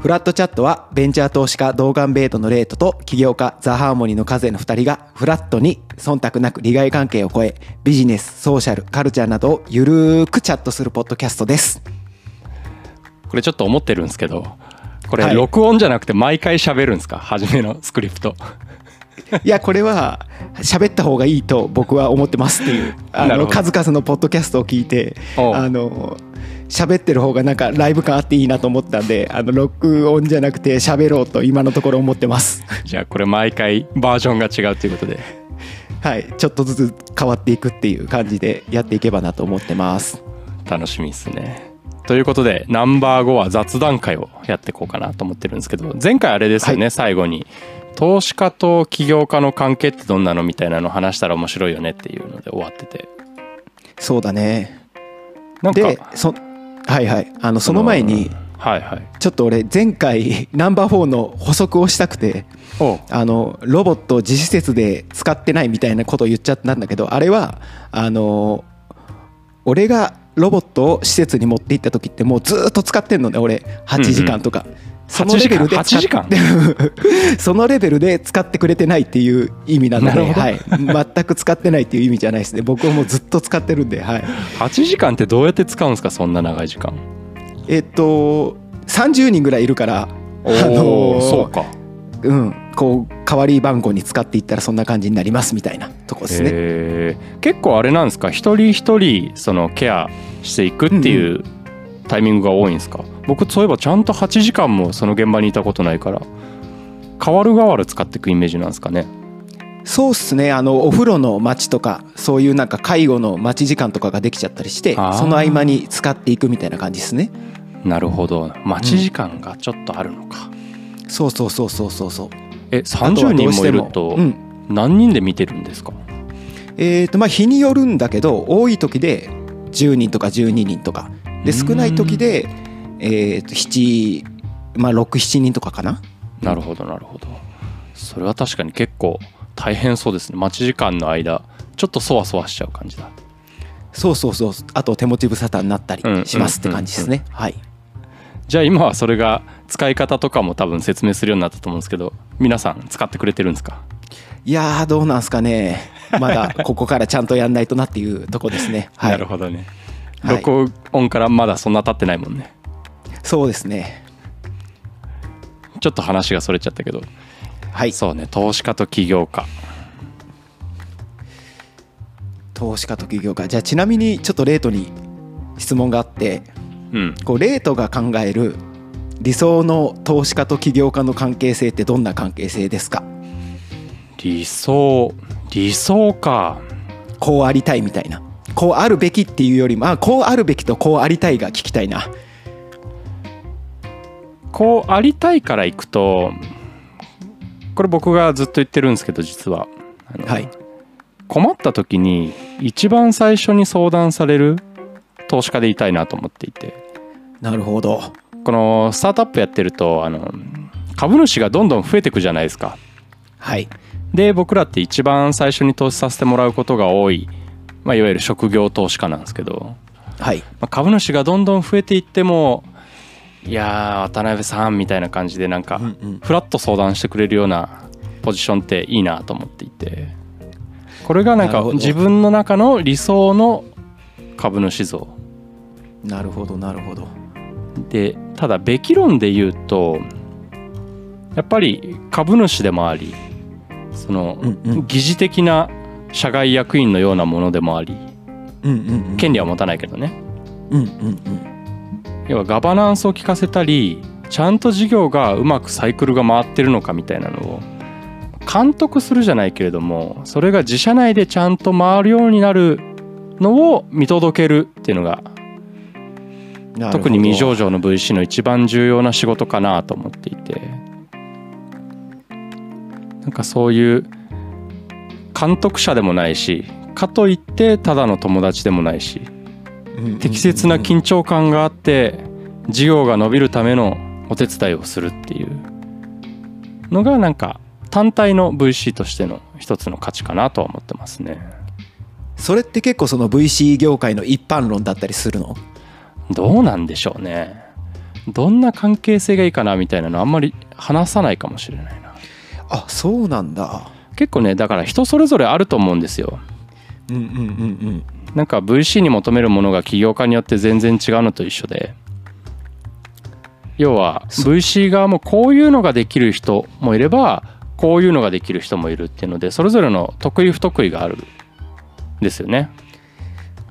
フラットチャットはベンチャー投資家ドーガンベイトのレートと起業家ザ・ハーモニーの風の2人がフラットに忖度なく利害関係を超えビジネス、ソーシャル、カルチャーなどをゆるーくチャットするポッドキャストです。これちょっと思ってるんですけどこれはい録音じゃなくて毎回喋るんですか？初めのスクリプト。いやこれは喋った方がいいと僕は思ってますっていうあの数々のポッドキャストを聞いてあの喋ってる方がなんかライブ感あっていいなと思ったんであの録音じゃなくて喋ろうと今のところ思ってます。じゃあこれ毎回バージョンが違うということで。はい。ちょっとずつ変わっていくっていう感じでやっていけばなと思ってます。楽しみですね。ということでナンバー5は雑談会をやっていこうかなと思ってるんですけど前回あれですよね、は最後に。投資家と起業家の関係ってどんなのみたいなの話したら面白いよねっていうので終わってて。そうだね。なんかでそはいはい。あのその前にはいはい。ちょっと俺前回ナンバー4の補足をしたくておあのロボットを自施設で使ってないみたいなことを言っちゃったんだけどあれはあの俺がロボットを施設に持って行った時ってもうずーっと使ってんのね俺。8時間とか、そのレベルで使っ8時間？そのレベルで使ってくれてないっていう意味なので、なるほど。はい、全く使ってないっていう意味じゃないですね。僕はもうずっと使ってるんで、はい、8時間ってどうやって使うんですかそんな長い時間？えっと30人ぐらいいるからおおそうか。うん、こう代わり番号に使っていったらそんな感じになりますみたいなとこですね。結構あれなんですか？一人一人そのケアしていくっていうタイミングが多いんですか、僕そういえばちゃんと8時間もその現場にいたことないから変わる変わる使っていくイメージなんですかね？そうっすね。あのお風呂の待ちとかそういうなんか介護の待ち時間とかができちゃったりしてその合間に使っていくみたいな感じですね。なるほど。待ち時間がちょっとあるのか、そうそうそうそうそうそう。えあとは30人もいるとうん。何人で見てるんですか、えーとまあ日によるんだけど多い時で10人とか12人とか。で少ない時で、えー、と7まあ67人とかかな。なるほどなるほど。それは確かに結構大変そうですね。待ち時間の間ちょっとそわそわしちゃう感じだ。そうそうそう。あと手持ち無沙汰になったりしますって感じですね。はい。じゃあ今はそれが使い方とかも多分説明するようになったと思うんですけど皆さん使ってくれてるんですか？いやーどうなんすかね。まだ ここからちゃんとやんないとなっていうとこですね。はい、なるほどね、はい。録音からまだそんな経ってないもんね。そうですね。ちょっと話がそれちゃったけど。はい。そうね。投資家と起業家。投資家と企業家。じゃあちなみにちょっとレートに質問があって、うん。こうレートが考える理想の投資家と起業家の関係性ってどんな関係性ですか？理想理想かこうありたいみたいな。こうあるべきっていうよりも、あこうあるべきとこうありたいが聞きたいな。こうありたいからいくとこれ僕がずっと言ってるんですけど実ははい。困った時に一番最初に相談される投資家でいたいなと思っていてなるほど。このスタートアップやってるとあの株主がどんどん増えていくじゃないですかはい。で僕らって一番最初に投資させてもらうことが多い、まあ、いわゆる職業投資家なんですけど、はい。まあ、株主がどんどん増えていってもいやー渡辺さんみたいな感じでなんかフラッと相談してくれるようなポジションっていいなと思っていてこれがなんか自分の中の理想の株主像なるほどなるほど。でただべき論で言うとやっぱり株主でもありそのうんうん疑似的な社外役員のようなものでもありうんうんうん。権利は持たないけどねうんうんうん。要はガバナンスを効かせたりちゃんと事業がうまくサイクルが回ってるのかみたいなのを監督するじゃないけれどもそれが自社内でちゃんと回るようになるのを見届けるっていうのが特に未上場の VC の一番重要な仕事かなと思っていて。なんかそういう監督者でもないしかといってただの友達でもないし適切な緊張感があって事業が伸びるためのお手伝いをするっていう。のがなんか単体の VC としての一つの価値かなとは思ってますね。それって結構その VC 業界の一般論だったりするの？どうなんでしょうね。どんな関係性がいいかなみたいなのあんまり話さないかもしれないな。あそうなんだ。結構ねだから人それぞれあると思うんですよ。うんうんうんうん。なんか VC に求めるものが起業家によって全然違うのと一緒で。要は VC 側もこういうのができる人もいればこういうのができる人もいるっていうのでそれぞれの得意不得意があるんですよね。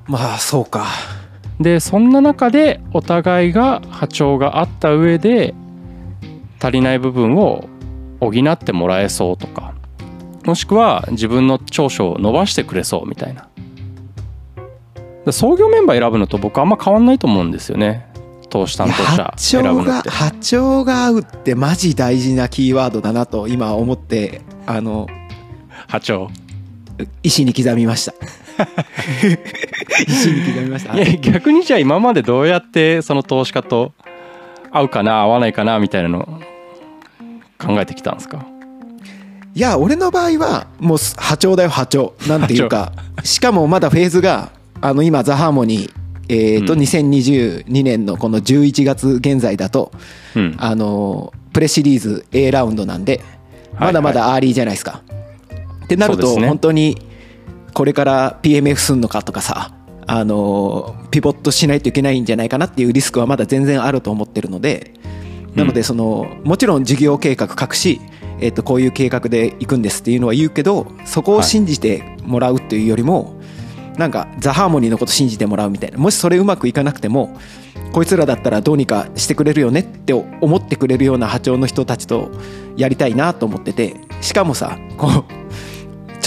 まあそうかでそんな中でお互いが波長があった上で足りない部分を補ってもらえそうとかもしくは自分の長所を伸ばしてくれそうみたいな。創業メンバー選ぶのと僕あんま変わんないと思うんですよね。投資担当者選ぶのって。波長が合うってマジ大事なキーワードだなと今思ってあの波長。石に刻みました 石に刻みました。いや逆にじゃあ今までどうやってその投資家と合うかな合わないかなみたいなの考えてきたんですか？いや俺の場合はもう波長だよ波長なんていうかしかもまだフェーズがあの今ザ・ハーモニーえーと、うん、2022年のこの11月現在だと、うん、あのプレシリーズ A ラウンドなんでまだまだアーリーじゃないですか。はいはい、ってなると本当にこれから PMF すんのかとかさあのピボットしないといけないんじゃないかなっていうリスクはまだ全然あると思ってるのでなのでそのもちろん事業計画書くし、えー、とこういう計画で行くんですっていうのは言うけどそこを信じてもらうっていうよりも、なんかザ・ハーモニーのこと信じてもらうみたいな。もしそれうまくいかなくてもこいつらだったらどうにかしてくれるよねって思ってくれるような波長の人たちとやりたいなと思っててしかもさこう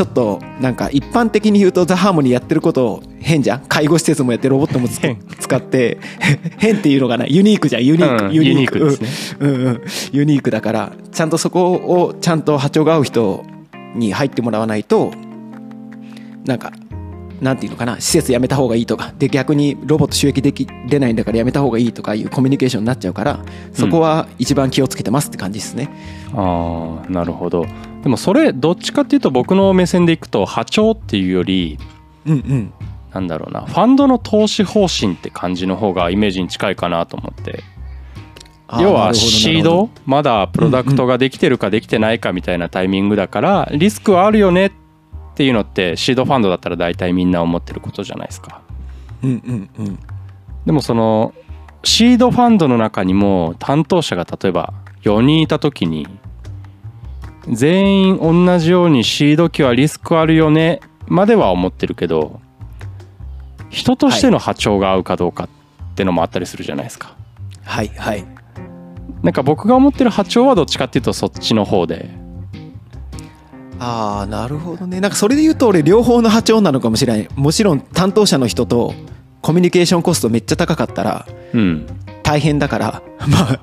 ちょっとなんか一般的に言うとザ・ハーモニーやってること変じゃん介護施設もやってロボットも 使って変っていうのがない。ユニークじゃん。ユニーク、うん、ユニーク。ですね、うんうん、ユニークだからちゃんとそこをちゃんと波長が合う人に入ってもらわないとなんかなんていうのかな施設やめた方がいいとかで逆にロボット収益でき出ないんだからやめた方がいいとかいうコミュニケーションになっちゃうからそこは一番気をつけてますって感じですね。うん、あなるほどでもそれどっちかっていうと僕の目線でいくと波長っていうより、うんうん、なんだろうなファンドの投資方針って感じの方がイメージに近いかなと思って。要はシード？まだプロダクトができてるかできてないかみたいなタイミングだからリスクはあるよねっっていうのってシードファンドだったら大体みんな思ってることじゃないですか。うんうんうん、でもそのシードファンドの中にも担当者が例えば4人いた時に全員同じようにシード機はリスクあるよねまでは思ってるけど人としての波長が合うかどうかってのもあったりするじゃないですか。はいはい。なんか僕が思ってる波長はどっちかっていうとそっちの方で。ああなるほどね。なんかそれで言うと俺両方の波長なのかもしれない。もちろん担当者の人とコミュニケーションコストめっちゃ高かったら大変だから、うん、まあ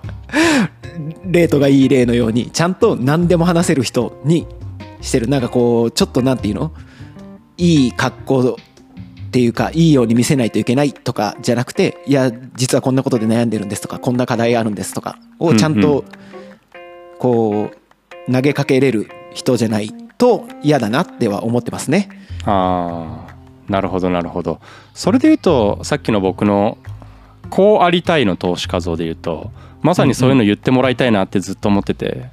レートがいい例のようにちゃんと何でも話せる人にしてるなんかこうちょっとなんていうの？いい格好っていうかいいように見せないといけないとかじゃなくていや実はこんなことで悩んでるんですとかこんな課題あるんですとかをちゃんとこう投げかけれる人じゃないと嫌だなっては思ってますね。ああなるほどなるほど。それで言うとさっきの僕のこうありたいの投資家像で言うとまさにそういうの言ってもらいたいなってずっと思ってて、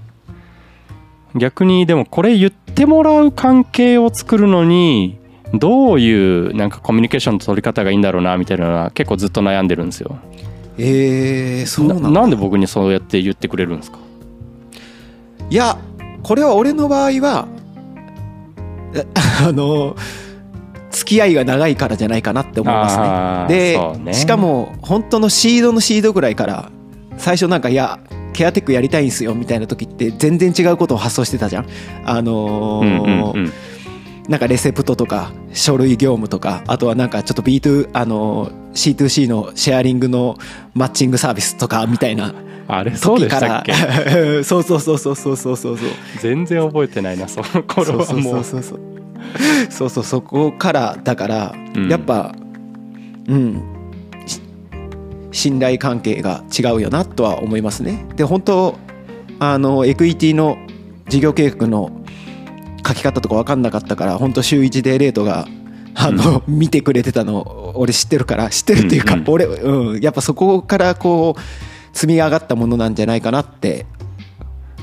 逆にでもこれ言ってもらう関係を作るのにどういうなんかコミュニケーションの取り方がいいんだろうなみたいなのは結構ずっと悩んでるんですよ。えー、そうなんなんで僕にそうやって言ってくれるんですか？いやこれは俺の場合は あの付き合いが長いからじゃないかなって思いますね。で、ね、しかも本当のシードのシードぐらいから最初なんかいやケアテックやりたいんすよみたいな時って全然違うことを発想してたじゃん。あのーうんうんうん。なんかレセプトとか書類業務とかあとはなんかちょっと B2 あの C2C のシェアリングのマッチングサービスとかみたいなあれそうでしたっけ？そうそうそうそうそうそうそう。全然覚えてないなその頃はもうそうそうそうそう そうそこからだから、うん、やっぱうん。信頼関係が違うよなとは思いますね。で本当あのエクイティの事業計画の書き方とか分かんなかったから本当週1でレートがあの、うん、見てくれてたの俺知ってるから知ってるっていうか、うん。うん、俺、うん、やっぱそこからこう積み上がったものなんじゃないかなって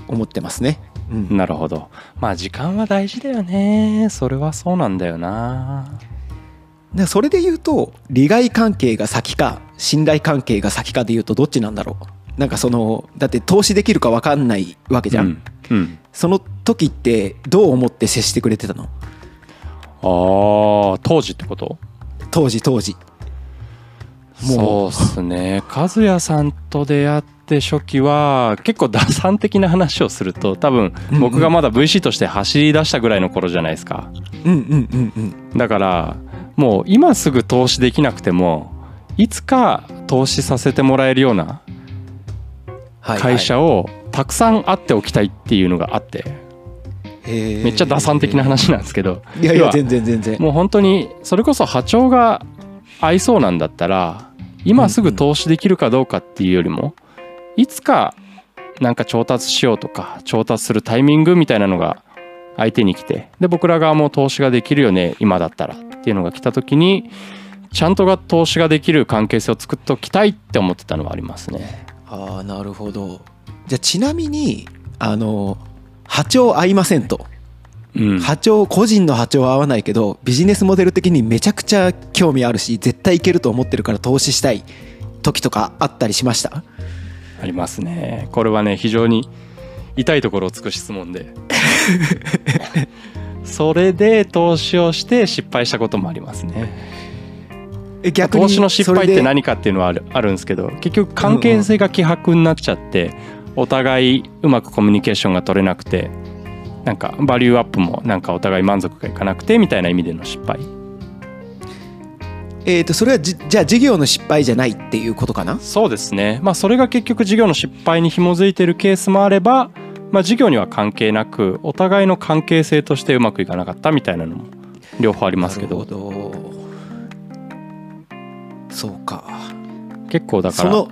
思ってますね。うん、なるほど。まあ時間は大事だよね。それはそうなんだよな。でそれで言うと利害関係が先か信頼関係が先かで言うとどっちなんだろう。なんかそのだって投資できるか分かんないわけじゃん、うん、うん、その時ってどう思って接してくれてたの？ああ当時ってこと？当時当時。そうっすね。和也さんと出会って初期は結構打算的な話をすると多分うんうん。僕がまだ VC として走り出したぐらいの頃じゃないですか。うんうんうんうん。だからもう今すぐ投資できなくてもいつか投資させてもらえるような会社をたくさんあっておきたいっていうのがあってめっちゃ打算的な話なんですけど。いやいや全然全然。もう本当にそれこそ波長が合いそうなんだったら今すぐ投資できるかどうかっていうよりもいつかなんか調達しようとか調達するタイミングみたいなのが相手に来てで僕ら側も投資ができるよね今だったらっていうのが来た時にちゃんとが投資ができる関係性を作っておきたいって思ってたのはありますね。ああなるほど。じゃあちなみにあの波長合いませんと。うん、波長個人の波長は合わないけどビジネスモデル的にめちゃくちゃ興味あるし絶対いけると思ってるから投資したい時とかあったりしました？ありますね。これはね非常に痛いところをつく質問で それで投資をして失敗したこともありますね。え逆に投資の失敗って何かっていうのはあるあるんですけど結局関係性が希薄になっちゃってお互いうまくコミュニケーションが取れなくてなんかバリューアップもなんかお互い満足がいかなくてみたいな意味での失敗えー、とそれはじじゃあ事業の失敗じゃないっていうことかな？そうですね。まあそれが結局事業の失敗に紐づいてるケースもあればまあ事業には関係なくお互いの関係性としてうまくいかなかったみたいなのも両方ありますけど。なるほど。そうか。結構だから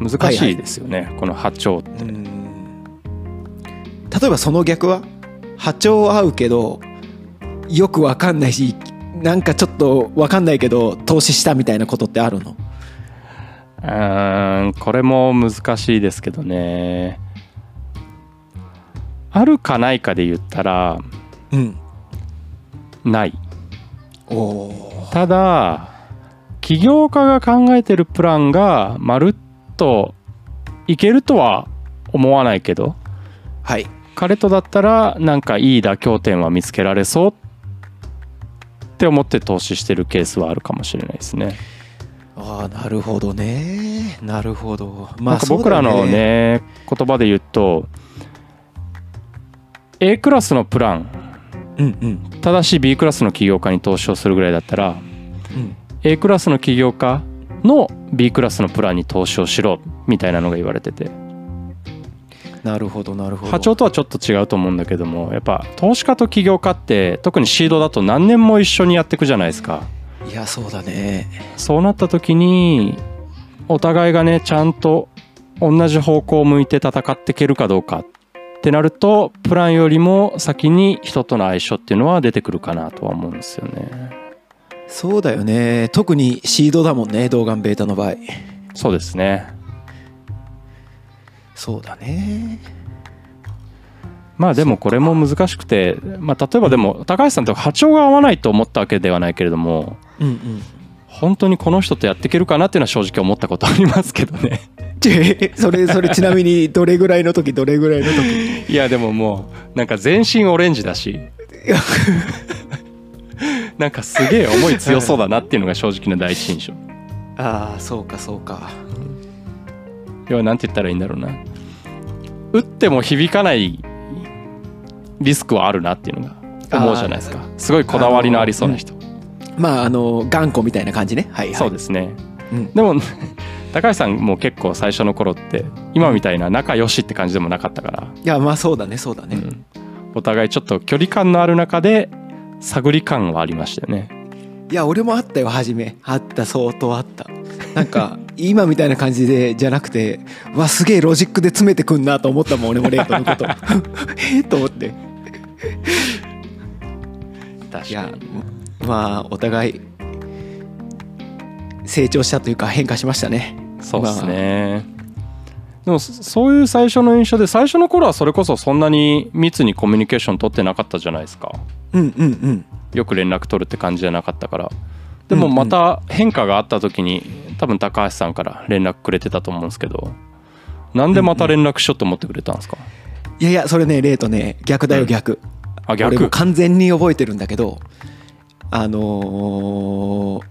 難しいですよね、この波長って。うん。例えばその逆は？波長合うけどよくわかんないしなんかちょっとわかんないけど投資したみたいなことってあるの？うーんこれも難しいですけどね。あるかないかで言ったらうん。ない。ただ起業家が考えてるプランがまるっといけるとは思わないけどはい。彼とだったらなんかいい妥協点は見つけられそうって思って投資してるケースはあるかもしれないですね。ああなるほどね。なるほど。まなんか僕らのね言葉で言うと A クラスのプラン。うんうん。ただし B クラスの起業家に投資をするぐらいだったらうん。A クラスの起業家の B クラスのプランに投資をしろみたいなのが言われててなるほどなるほど。波長とはちょっと違うと思うんだけどもやっぱ投資家と起業家って特にシードだと何年も一緒にやっていくじゃないですか。いやそうだね。そうなった時にお互いがねちゃんと同じ方向を向いて戦っていけるかどうかってなるとプランよりも先に人との相性っていうのは出てくるかなとは思うんですよね。そうだよね。特にシードだもんね動画ベータの場合。そうですねそうだね。まあでもこれも難しくて、まあ、例えばでも高橋さんと波長が合わないと思ったわけではないけれどもうんうん。本当にこの人とやっていけるかなっていうのは正直思ったことありますけどね。ちそれそれちなみにどれぐらいの時どれぐらいの時？いやでももうなんか全身オレンジだし。なんかすげえ思い強そうだなっていうのが正直な第一印象。ああそうかそうか。要はなんて言ったらいいんだろうな打っても響かないリスクはあるなっていうのが思うじゃないですか。すごいこだわりのありそうな人、まああの頑固みたいな感じね。はいはい。そうですね。うん。でも 高橋さんも結構最初の頃って今みたいな仲良しって感じでもなかったから、いやまあそうだねそうだね、うん。お互いちょっと距離感のある中で探り感はありましたよね。いや俺もあったよ初め。あった相当あった。なんか 今みたいな感じでじゃなくてわすげえロジックで詰めてくんなと思ったもん俺もレイトのこと。え？っと思って。いや確かに。まあお互い成長したというか変化しましたね。そうですね、でもそういう最初の印象で最初の頃はそれこそそんなに密にコミュニケーション取ってなかったじゃないですか。うんうんうん。よく連絡取るって感じじゃなかったから。でもまた変化があった時に多分高橋さんから連絡くれてたと思うんですけどなんでまた連絡しようと思ってくれたんですか、いやいやそれねレイとね逆だよ逆、あ俺も逆完全に覚えてるんだけどあのー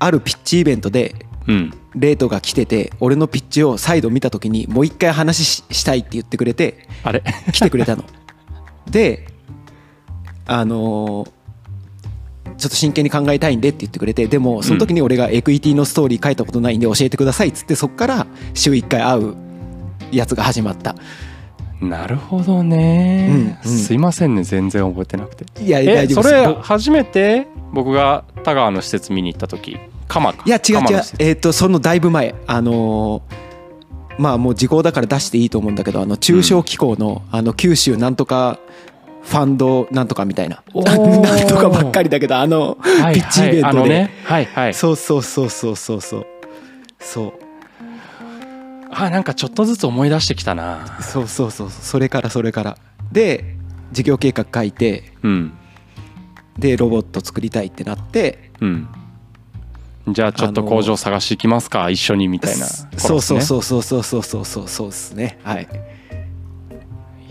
あるピッチイベントでうん。レイトが来てて俺のピッチを再度見た時にもう一回話ししたいって言ってくれてあれ？来てくれたの。であのーちょっと真剣に考えたいんでって言ってくれてでもその時に俺がエクイティのストーリー書いたことないんで教えてくださいっつってそっから週1回会うやつが始まった。なるほどね、うんうん。すいませんね。全然覚えてなくて。いやえ大丈夫です。それ初めて僕が田川の施設見に行った時鎌かいや違う違う。えっ、とそのだいぶ前。あのーまあもう時効だから出していいと思うんだけどあの中小機構の,、あの九州なんとかファンドなんとかみたいな。なんとかばっかりだけどあのはいピッチイベントで、はいはいはい。そうそうそうそうそう。そう。そうあなんかちょっとずつ思い出してきたな。そうそうそうそれからそれから。で事業計画書いてうん。でロボット作りたいってなってうん。じゃあちょっと工場探し行きますか？一緒にみたいな、そうそうそうそうそうそうそうそうそうですね。はい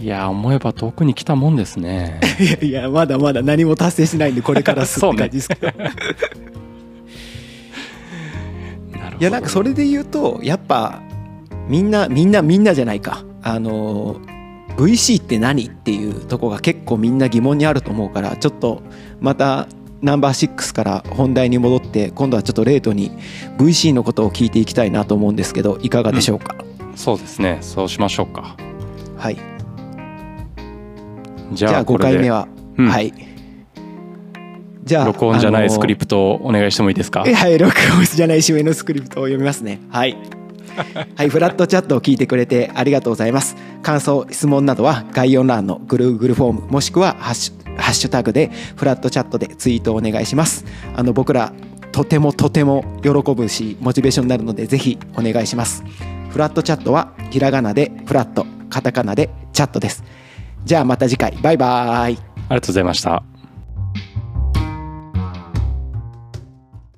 いや思えば遠くに来たもんですね。いやいやまだまだ何も達成しないんでこれからすって感じですけど、なるほど。いやなんかそれで言うとやっぱみんなみんなみんなじゃないか。あの VC って何っていうとこが結構みんな疑問にあると思うからちょっとまたナンバー6から本題に戻って今度はちょっとレートに VC のことを聞いていきたいなと思うんですけどいかがでしょうか、そうですね。そうしましょうか。はいじじゃあ5ゃあこれで回目は、うん。はい。じゃあ録音じゃないスクリププトをお願いしてもいいですか？えはい録音じゃない締めのスクリプトを読みますね。はい。はいフラットチャットを聞いてくれてありがとうございます。感想質問などは概要欄の Google フォームもしくはハッシュハッシュタグでフラットチャットでツイートをお願いします。あの僕らとてもとても喜ぶしモチベーションになるのでぜひお願いします。フラットチャットはひらがなでフラットカタカナでチャットですじゃあまた次回。バイバイ。ありがとうございました。